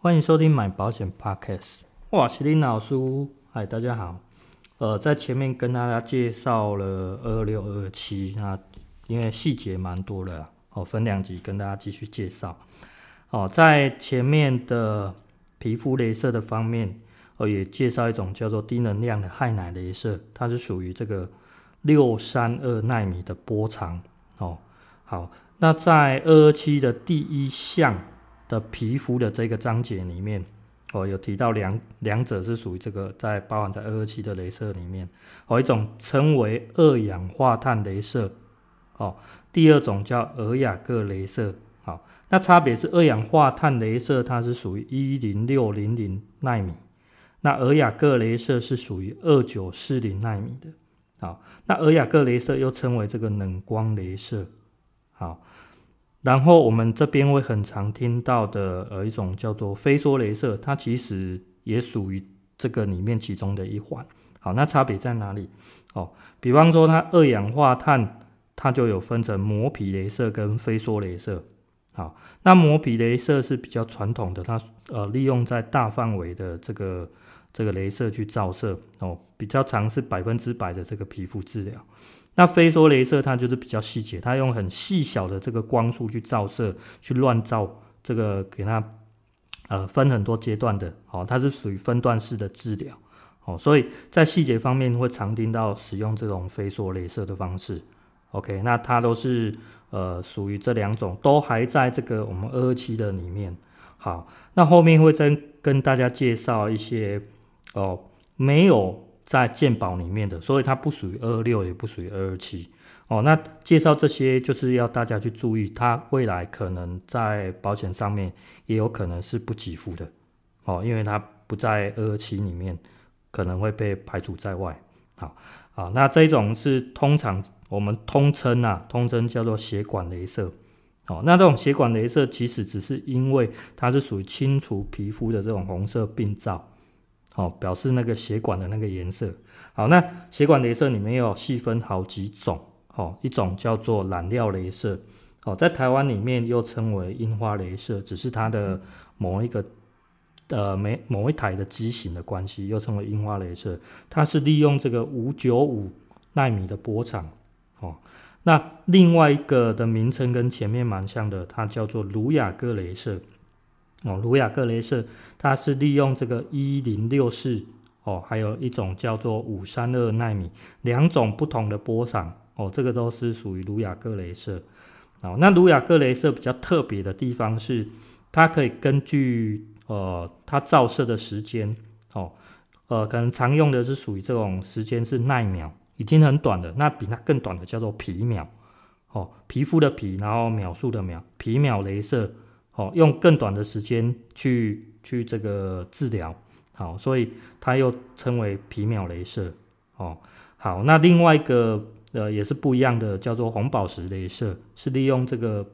欢迎收听买保险 Podcast。哇，是林老师，嗨，大家好。呃，在前面跟大家介绍了二六二七，那因为细节蛮多的，哦，分两集跟大家继续介绍。哦，在前面的皮肤雷射的方面，哦，也介绍一种叫做低能量的氦氖雷射，它是属于这个六三二奈米的波长。哦，好，那在二二七的第一项。的皮肤的这个章节里面，哦，有提到两两者是属于这个在包含在二二七的镭射里面，哦，一种称为二氧化碳镭射，哦，第二种叫尔雅各镭射，好，那差别是二氧化碳镭射它是属于一零六零零纳米，那尔雅各镭射是属于二九四零纳米的，好，那尔雅各镭射又称为这个冷光镭射，好。然后我们这边会很常听到的，呃，一种叫做飞梭雷射，它其实也属于这个里面其中的一环。好，那差别在哪里？哦，比方说它二氧化碳，它就有分成磨皮雷射跟飞梭雷射。好，那磨皮雷射是比较传统的，它呃利用在大范围的这个这个雷射去照射，哦，比较常是百分之百的这个皮肤治疗。那飞梭镭射它就是比较细节，它用很细小的这个光束去照射，去乱照这个给它呃分很多阶段的，哦，它是属于分段式的治疗，哦，所以在细节方面会常听到使用这种飞梭镭射的方式，OK，那它都是呃属于这两种，都还在这个我们二期的里面。好，那后面会再跟大家介绍一些哦没有。在健保里面的，所以它不属于二二六，也不属于二二七哦。那介绍这些就是要大家去注意，它未来可能在保险上面也有可能是不给付的哦，因为它不在二二七里面，可能会被排除在外。好，好，那这种是通常我们通称啊，通称叫做血管雷射哦。那这种血管雷射其实只是因为它是属于清除皮肤的这种红色病灶。哦，表示那个血管的那个颜色。好，那血管雷射里面有细分好几种。哦，一种叫做染料雷射。哦，在台湾里面又称为樱花雷射，只是它的某一个呃某某一台的机型的关系，又称为樱花雷射。它是利用这个五九五纳米的波长。哦，那另外一个的名称跟前面蛮像的，它叫做卢雅各雷射。哦，卢雅各雷射，它是利用这个一零六四哦，还有一种叫做五三二纳米，两种不同的波长哦，这个都是属于卢雅各雷射。哦，那卢雅各雷射比较特别的地方是，它可以根据呃它照射的时间哦，呃可能常用的是属于这种时间是奈秒，已经很短的，那比它更短的叫做皮秒哦，皮肤的皮，然后秒数的秒，皮秒雷射。哦，用更短的时间去去这个治疗，好，所以它又称为皮秒镭射。哦，好，那另外一个呃也是不一样的，叫做红宝石镭射，是利用这个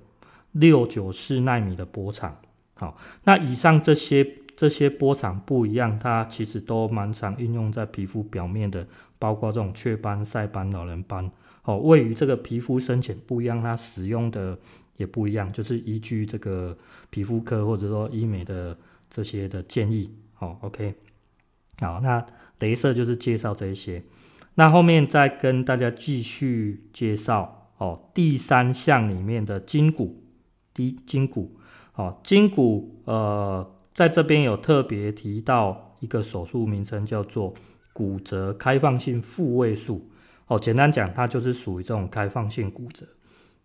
六九四纳米的波长。好，那以上这些这些波长不一样，它其实都蛮常运用在皮肤表面的，包括这种雀斑、晒斑、老人斑。哦，位于这个皮肤深浅不一样，它使用的。也不一样，就是依据这个皮肤科或者说医美的这些的建议，好，OK，好，那雷射就是介绍这一些，那后面再跟大家继续介绍哦，第三项里面的筋骨，第筋骨，哦，筋骨，呃，在这边有特别提到一个手术名称叫做骨折开放性复位术，哦，简单讲，它就是属于这种开放性骨折。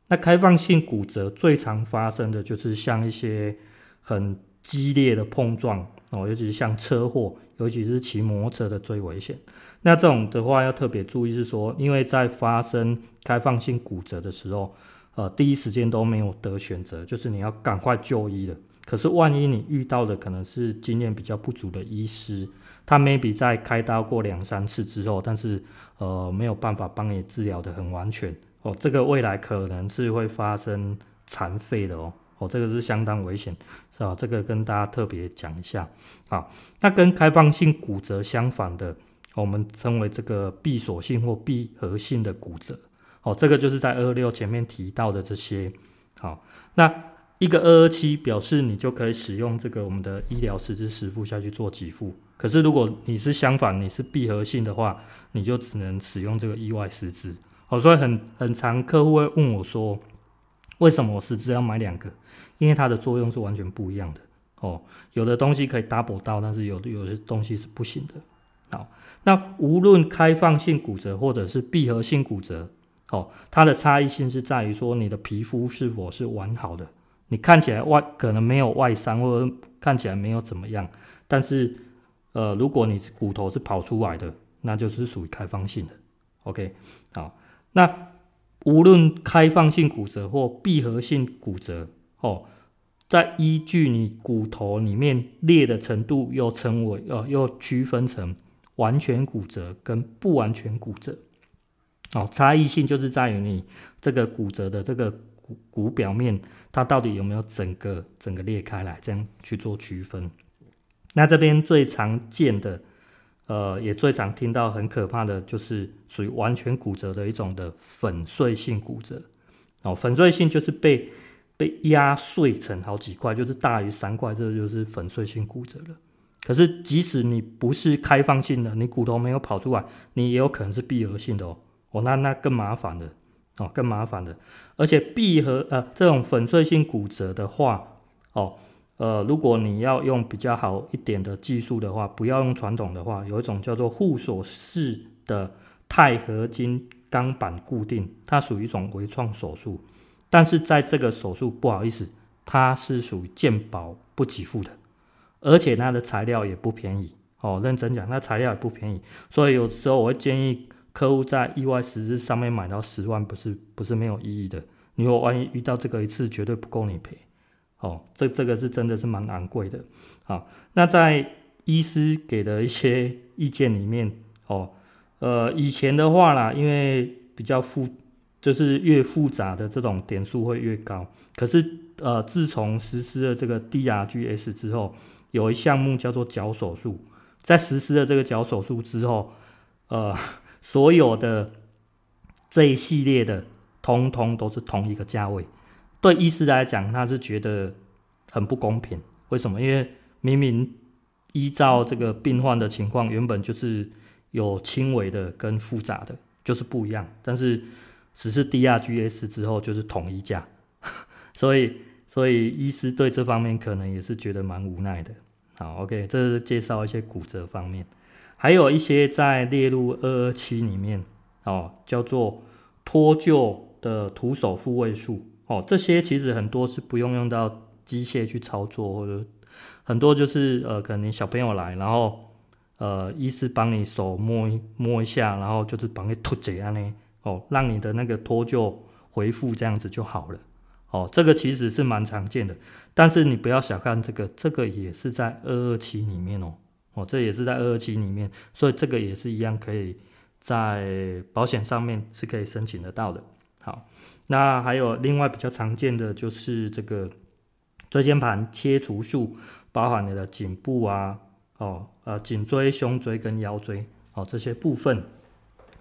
那开放性骨折最常发生的就是像一些很激烈的碰撞哦，尤其是像车祸，尤其是骑摩托车的最危险。那这种的话要特别注意是说，因为在发生开放性骨折的时候，呃，第一时间都没有得选择，就是你要赶快就医了。可是万一你遇到的可能是经验比较不足的医师，他 maybe 在开刀过两三次之后，但是呃没有办法帮你治疗得很完全。哦，这个未来可能是会发生残废的哦，哦，这个是相当危险，是吧？这个跟大家特别讲一下。好，那跟开放性骨折相反的，我们称为这个闭锁性或闭合性的骨折。哦，这个就是在二六前面提到的这些。好，那一个二二七表示你就可以使用这个我们的医疗实支实付下去做给付。可是如果你是相反，你是闭合性的话，你就只能使用这个意外实支。哦，所以很很常客户会问我说，为什么我实支要买两个？因为它的作用是完全不一样的。哦，有的东西可以 double 到，但是有的有些东西是不行的。好，那无论开放性骨折或者是闭合性骨折，哦，它的差异性是在于说你的皮肤是否是完好的。你看起来外可能没有外伤，或者看起来没有怎么样，但是呃，如果你骨头是跑出来的，那就是属于开放性的。OK，好，那无论开放性骨折或闭合性骨折，哦。在依据你骨头里面裂的程度，又称为呃，又区分成完全骨折跟不完全骨折。哦，差异性就是在于你这个骨折的这个骨骨表面，它到底有没有整个整个裂开来，这样去做区分。那这边最常见的，呃，也最常听到很可怕的就是属于完全骨折的一种的粉碎性骨折。哦，粉碎性就是被。被压碎成好几块，就是大于三块，这就是粉碎性骨折了。可是即使你不是开放性的，你骨头没有跑出来，你也有可能是闭合性的哦。哦，那那更麻烦了哦，更麻烦的。而且闭合呃这种粉碎性骨折的话，哦呃，如果你要用比较好一点的技术的话，不要用传统的话，有一种叫做护锁式的钛合金钢板固定，它属于一种微创手术。但是在这个手术，不好意思，它是属于鉴保不给付的，而且它的材料也不便宜哦。认真讲，它材料也不便宜，所以有时候我会建议客户在意外实支上面买到十万，不是不是没有意义的。你如果万一遇到这个一次，绝对不够你赔哦。这这个是真的是蛮昂贵的。好，那在医师给的一些意见里面哦，呃，以前的话啦，因为比较复。就是越复杂的这种点数会越高，可是呃，自从实施了这个 DRGs 之后，有一项目叫做脚手术，在实施了这个脚手术之后，呃，所有的这一系列的通通都是同一个价位，对医师来讲，他是觉得很不公平。为什么？因为明明依照这个病患的情况，原本就是有轻微的跟复杂的，就是不一样，但是。只是 DRGs 之后就是统一价，所以所以医师对这方面可能也是觉得蛮无奈的。好，OK，这是介绍一些骨折方面，还有一些在列入二二七里面哦，叫做脱臼的徒手复位术哦，这些其实很多是不用用到机械去操作，或者很多就是呃，可能你小朋友来，然后呃，医师帮你手摸一摸一下，然后就是帮你脱这样呢。哦，让你的那个脱臼恢复这样子就好了。哦，这个其实是蛮常见的，但是你不要小看这个，这个也是在二二七里面哦。哦，这也是在二二七里面，所以这个也是一样，可以在保险上面是可以申请得到的。好，那还有另外比较常见的就是这个椎间盘切除术，包含你的颈部啊，哦，呃，颈椎、胸椎跟腰椎，哦，这些部分，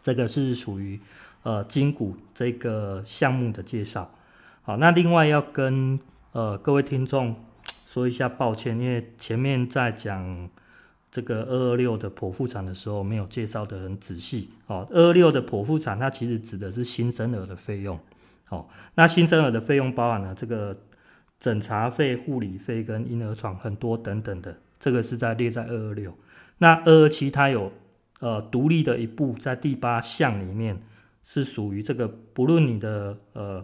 这个是属于。呃，筋骨这个项目的介绍，好，那另外要跟呃各位听众说一下抱歉，因为前面在讲这个二二六的剖腹产的时候没有介绍得很仔细哦。二二六的剖腹产它其实指的是新生儿的费用，哦，那新生儿的费用包含了这个诊查费、护理费跟婴儿床很多等等的，这个是在列在二二六。那二二七它有呃独立的一部在第八项里面。是属于这个，不论你的呃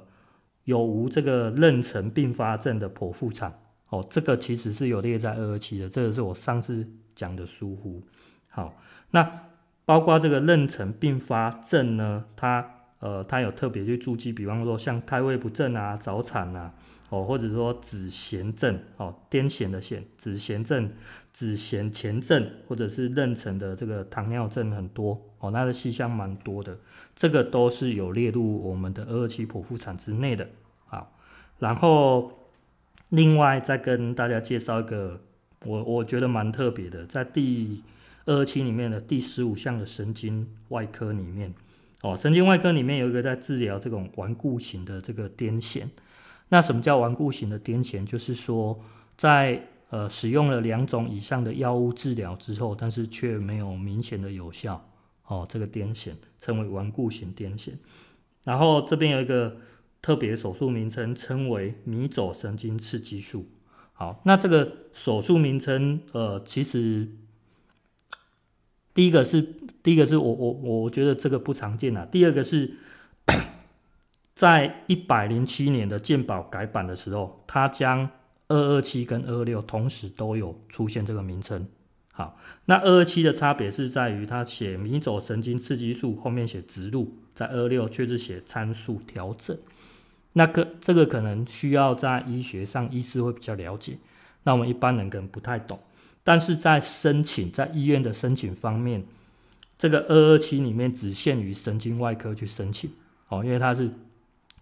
有无这个妊娠并发症的剖腹产哦，这个其实是有列在二二七的，这个是我上次讲的疏忽。好，那包括这个妊娠并发症呢，它呃它有特别去注记，比方说像胎位不正啊、早产啊，哦或者说子痫症哦，癫痫的痫，子痫症。子痫前症或者是妊娠的这个糖尿症很多哦，那的细项蛮多的，这个都是有列入我们的二二七剖腹产之内的。好，然后另外再跟大家介绍一个，我我觉得蛮特别的，在第二期里面的第十五项的神经外科里面，哦，神经外科里面有一个在治疗这种顽固型的这个癫痫。那什么叫顽固型的癫痫？就是说在呃使用了两种以上的药物治疗之后，但是却没有明显的有效哦，这个癫痫称为顽固型癫痫。然后这边有一个特别手术名称，称为迷走神经刺激术。好，那这个手术名称，呃，其实第一个是第一个是我我我觉得这个不常见啊。第二个是，在一百零七年的健保改版的时候，它将二二七跟二二六同时都有出现这个名称。好，那二二七的差别是在于它写迷走神经刺激术后面写植入，在二六却是写参数调整。那个这个可能需要在医学上医师会比较了解，那我们一般人可能不太懂。但是在申请在医院的申请方面，这个二二七里面只限于神经外科去申请哦，因为它是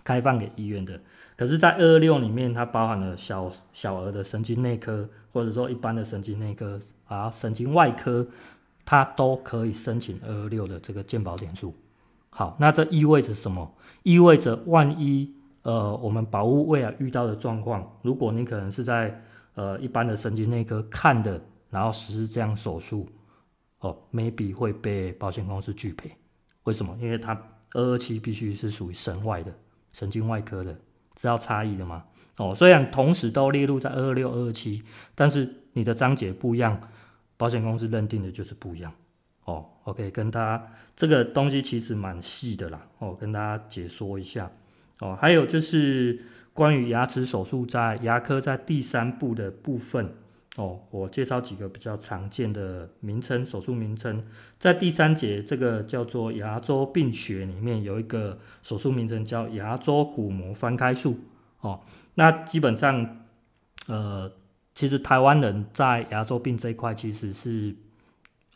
开放给医院的。可是，在二二六里面，它包含了小小儿的神经内科，或者说一般的神经内科啊，神经外科，它都可以申请二二六的这个健保点数。好，那这意味着什么？意味着万一。呃，我们保护未来遇到的状况，如果你可能是在呃一般的神经内科看的，然后实施这样手术，哦，maybe 会被保险公司拒赔。为什么？因为它二二七必须是属于神外的神经外科的，知道差异的吗？哦，虽然同时都列入在二二六、二二七，但是你的章节不一样，保险公司认定的就是不一样。哦，OK，跟大家这个东西其实蛮细的啦，哦，跟大家解说一下。哦，还有就是关于牙齿手术在牙科在第三步的部分哦，我介绍几个比较常见的名称，手术名称，在第三节这个叫做牙周病学里面有一个手术名称叫牙周骨膜翻开术哦，那基本上呃，其实台湾人在牙周病这一块其实是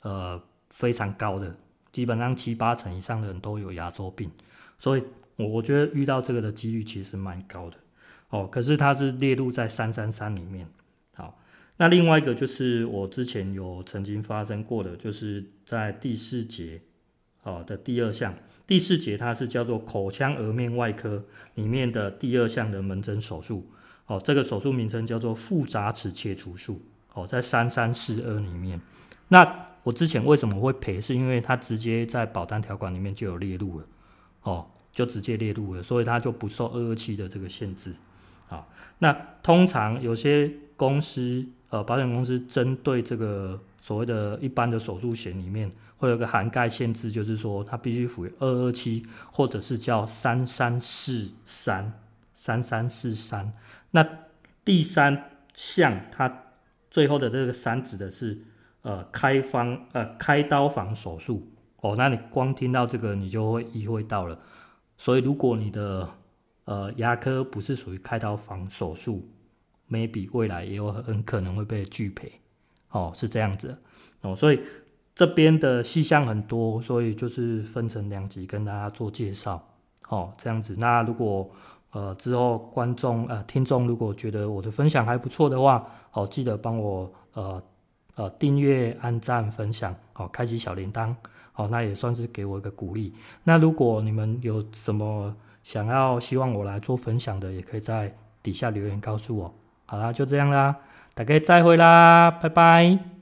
呃非常高的，基本上七八成以上的人都有牙周病，所以。我我觉得遇到这个的几率其实蛮高的，哦，可是它是列入在三三三里面。那另外一个就是我之前有曾经发生过的，就是在第四节，哦的第二项，第四节它是叫做口腔颌面外科里面的第二项的门诊手术，哦，这个手术名称叫做复杂齿切除术，哦，在三三四二里面。那我之前为什么会赔？是因为它直接在保单条款里面就有列入了，哦。就直接列入了，所以它就不受二二七的这个限制。好，那通常有些公司，呃，保险公司针对这个所谓的一般的手术险里面，会有个涵盖限制，就是说它必须符合二二七，或者是叫三三四三三三四三。那第三项，它最后的这个三指的是呃开方呃开刀房手术。哦，那你光听到这个，你就会意会到了。所以，如果你的呃牙科不是属于开刀房手术，maybe 未来也有很可能会被拒赔，哦，是这样子哦。所以这边的细项很多，所以就是分成两集跟大家做介绍，哦，这样子。那如果呃之后观众呃听众如果觉得我的分享还不错的话，哦，记得帮我呃呃订阅、按赞、分享，哦，开启小铃铛。好，那也算是给我一个鼓励。那如果你们有什么想要希望我来做分享的，也可以在底下留言告诉我。好啦，就这样啦，大家再会啦，拜拜。